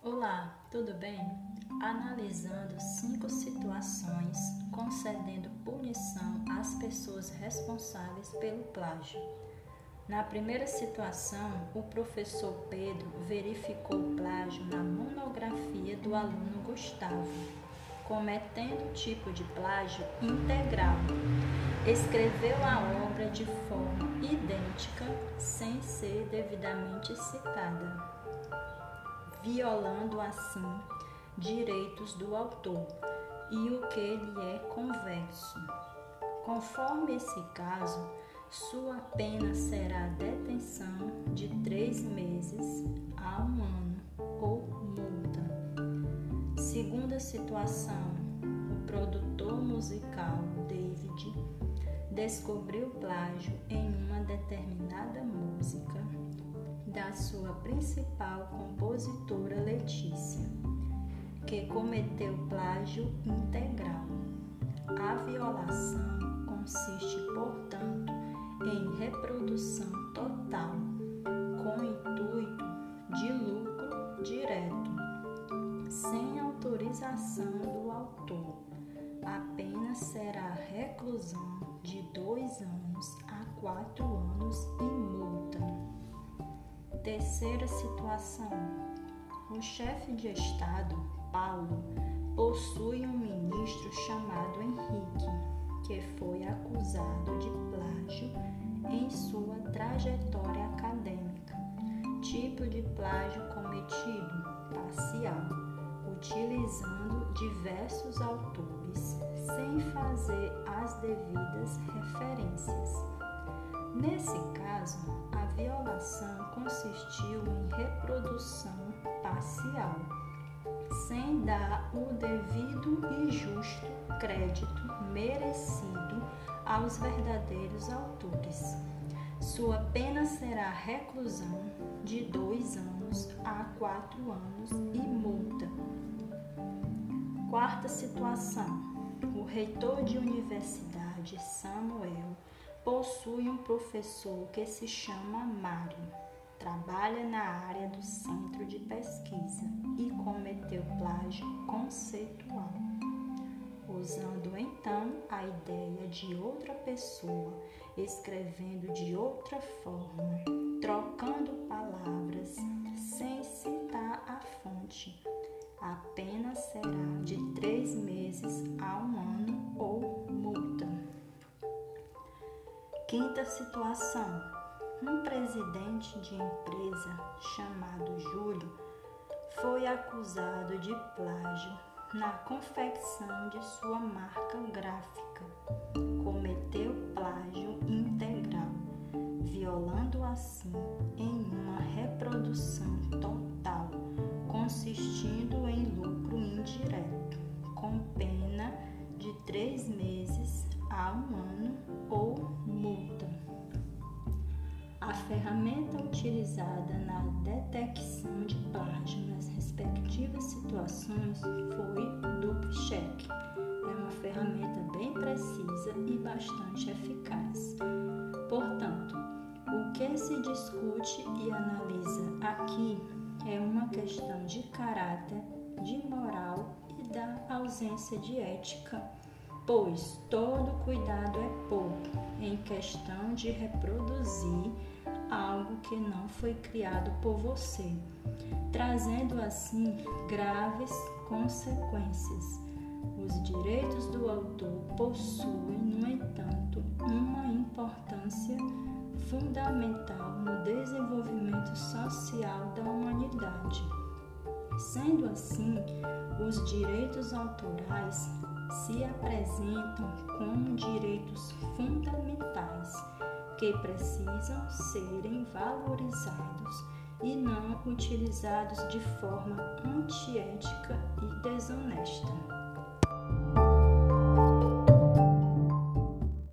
Olá, tudo bem? Analisando cinco situações concedendo punição às pessoas responsáveis pelo plágio. Na primeira situação, o professor Pedro verificou plágio na monografia do aluno Gustavo, cometendo o tipo de plágio integral. Escreveu a obra de forma idêntica, sem ser devidamente citada violando assim direitos do autor e o que lhe é converso. Conforme esse caso, sua pena será detenção de três meses a um ano ou multa. Segunda situação, o produtor musical David descobriu plágio em uma determinada música da sua principal compositora Letícia, que cometeu plágio integral. A violação consiste, portanto, em reprodução total, com intuito de lucro direto, sem autorização do autor. A pena será reclusão de dois anos a quatro anos e. Terceira situação: o chefe de Estado, Paulo, possui um ministro chamado Henrique, que foi acusado de plágio em sua trajetória acadêmica. Tipo de plágio cometido: parcial, utilizando diversos autores sem fazer as devidas referências. Nesse caso, a violação consistiu em reprodução parcial, sem dar o devido e justo crédito merecido aos verdadeiros autores. Sua pena será reclusão de dois anos a quatro anos e multa. Quarta situação: o reitor de universidade, Samuel, possui um professor que se chama Mário. Trabalha na área do centro de pesquisa e cometeu plágio conceitual, usando então a ideia de outra pessoa, escrevendo de outra forma, trocando palavras, sem citar a fonte. Quinta situação: um presidente de empresa chamado Júlio foi acusado de plágio na confecção de sua marca gráfica. Cometeu plágio integral, violando assim em uma reprodução total, consistindo em lucro indireto, com pena de três ferramenta utilizada na detecção de plágio nas respectivas situações foi o duplo check. É uma ferramenta bem precisa e bastante eficaz. Portanto, o que se discute e analisa aqui é uma questão de caráter, de moral e da ausência de ética pois todo cuidado é pouco em questão de reproduzir algo que não foi criado por você, trazendo assim graves consequências. Os direitos do autor possuem, no entanto, uma importância fundamental no desenvolvimento social da humanidade. Sendo assim, os direitos autorais se apresentam como direitos fundamentais que precisam serem valorizados e não utilizados de forma antiética e desonesta.